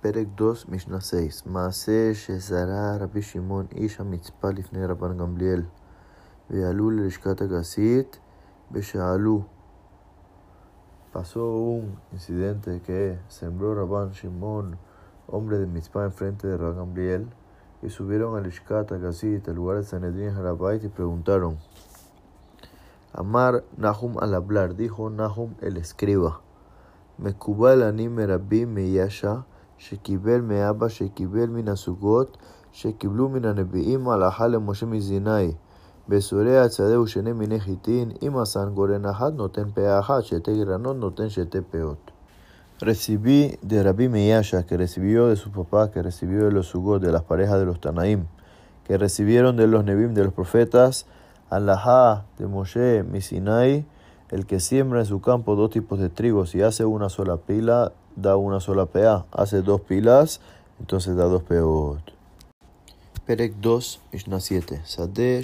פרק 2, משנה 6 מעשה שזרע רבי שמעון איש המצפה לפני רבן גמליאל ועלו ללשכת הגסית ושאלו Pasó un incidente que sembró Rabban Shimon, hombre de Mitzpah, enfrente de Rabban Gamliel, y subieron a Lishkat, a Gazit, al lugar de Sanedrín Harabait, y preguntaron: Amar Nahum al hablar, dijo Nahum el escriba: מקובל אני מרבים מישע שקיבל מאבא שקיבל מן הסוגות שקיבלו מן הנביאים הלכה למשה מזיני. בסורי הצדה ושני מיני חיטין, אם עשן גורן אחת נותן פאה אחת, שתי גרנות נותן שתי פאות. Recibí de Rabbi Meyasha, que recibió de su papá, que recibió de los Sugot, de las parejas de los Tanaim, que recibieron de los Nebim, de los profetas, Alajá de Moshe, Misinai, el que siembra en su campo dos tipos de trigo, si hace una sola pila, da una sola PA, hace dos pilas, entonces da dos PO. Perec 2, Mishnah 7. Sadeh,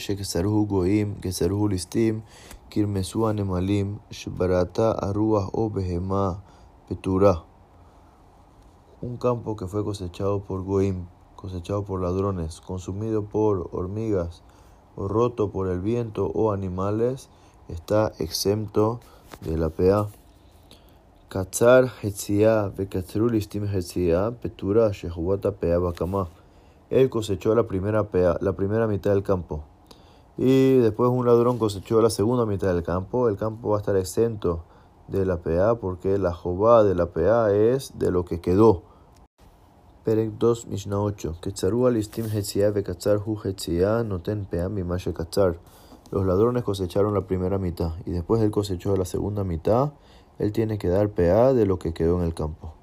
Goim, Kesarhu Listim, Kirmesu Anemalim, Shbarata Aruah o Behemá, Peturá. Un campo que fue cosechado por Goim, cosechado por ladrones, consumido por hormigas, o roto por el viento o animales, está exento de la PA. Katzar Hetziah Bekatru Listim Hetziah Petura Shehubata Pea Bakama. Él cosechó la primera pea, la primera mitad del campo. Y después un ladrón cosechó la segunda mitad del campo. El campo va a estar exento de la pea porque la jobá de la pea es de lo que quedó. Perek 2 Mishnah 8 Ketzaru Alistim Hetziah Bekatzar Hu Hetziah Noten Pea Mimashe Katzar. Los ladrones cosecharon la primera mitad y después él cosechó la segunda mitad, él tiene que dar PA de lo que quedó en el campo.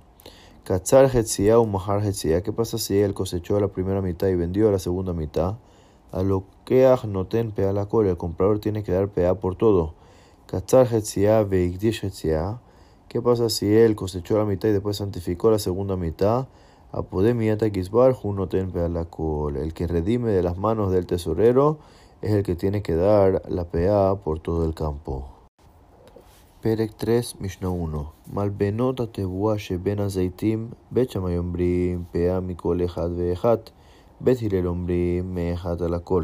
Katzar o Mahar ¿qué pasa si él cosechó la primera mitad y vendió la segunda mitad? A lo que noten PA la cola, el comprador tiene que dar PA por todo. Katzar Hetziah, ¿qué pasa si él cosechó la mitad y después santificó la segunda mitad? Apodemiata Gizbar, noten PA la cola, el que redime de las manos del tesorero es el que tiene que dar la PA por todo el campo. פרק 3, משנה 1 מלבנות התבואה שבין הזיתים, בית שמאי אומרים פאה מכל אחד ואחד, בית הלל אומרים מאחד על הכל.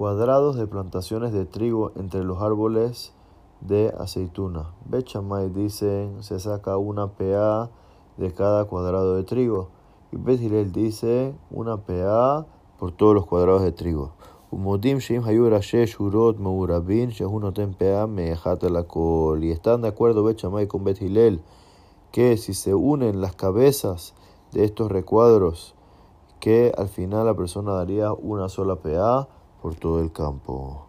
Cuadrados de plantaciones de trigo entre los árboles de aceituna. Bet Shammai dicen se saca una PA de cada cuadrado de trigo. Y Bet Hillel dice una PA por todos los cuadrados de trigo. ומודים שאם היו ראשי שורות מעורבים, שהוא נותן פאה מאחת על הכל. Y están de acuerdo Bet Shammai con Bet Hillel que si se unen las cabezas de estos recuadros, que al final la persona daría una sola PA por todo el campo.